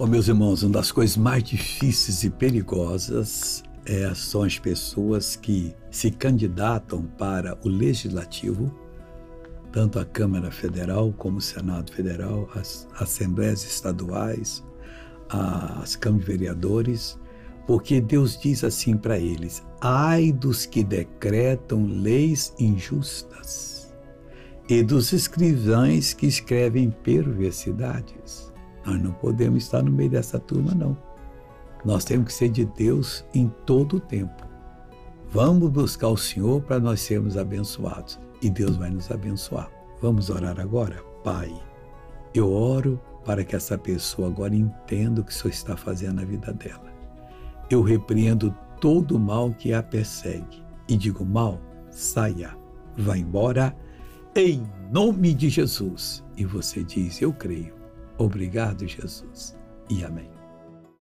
Oh, meus irmãos, uma das coisas mais difíceis e perigosas é, são as pessoas que se candidatam para o legislativo, tanto a Câmara Federal como o Senado Federal, as assembleias estaduais, as câmaras de vereadores, porque Deus diz assim para eles: ai dos que decretam leis injustas e dos escrivães que escrevem perversidades. Nós não podemos estar no meio dessa turma, não. Nós temos que ser de Deus em todo o tempo. Vamos buscar o Senhor para nós sermos abençoados. E Deus vai nos abençoar. Vamos orar agora? Pai, eu oro para que essa pessoa agora entenda o que o Senhor está fazendo na vida dela. Eu repreendo todo o mal que a persegue e digo: mal, saia, vá embora, em nome de Jesus. E você diz: Eu creio Obrigado, Jesus, e amém.